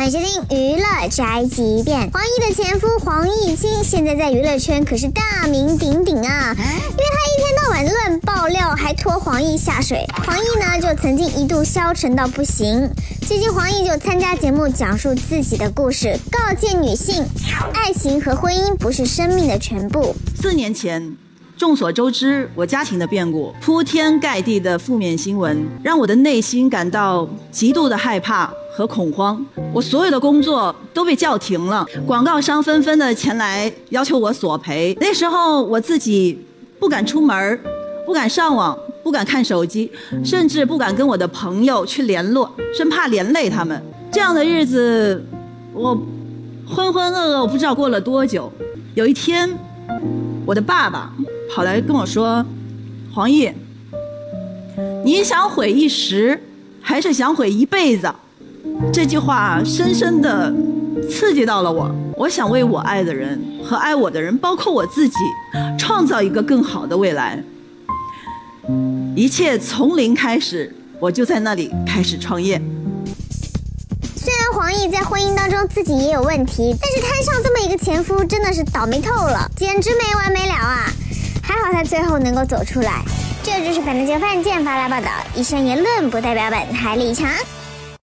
欢迎收听娱乐宅急便。黄奕的前夫黄毅清现在在娱乐圈可是大名鼎鼎啊，因为他一天到晚乱爆料，还拖黄奕下水。黄奕呢就曾经一度消沉到不行。最近黄奕就参加节目，讲述自己的故事，告诫女性，爱情和婚姻不是生命的全部。四年前。众所周知，我家庭的变故，铺天盖地的负面新闻，让我的内心感到极度的害怕和恐慌。我所有的工作都被叫停了，广告商纷纷的前来要求我索赔。那时候我自己不敢出门，不敢上网，不敢看手机，甚至不敢跟我的朋友去联络，生怕连累他们。这样的日子，我浑浑噩噩，我不知道过了多久。有一天，我的爸爸。跑来跟我说：“黄奕，你想毁一时，还是想毁一辈子？”这句话深深的刺激到了我。我想为我爱的人和爱我的人，包括我自己，创造一个更好的未来。一切从零开始，我就在那里开始创业。虽然黄奕在婚姻当中自己也有问题，但是摊上这么一个前夫，真的是倒霉透了，简直没完没了啊！还好她最后能够走出来，这就是本台饭件发来报道，以上言论不代表本台立场。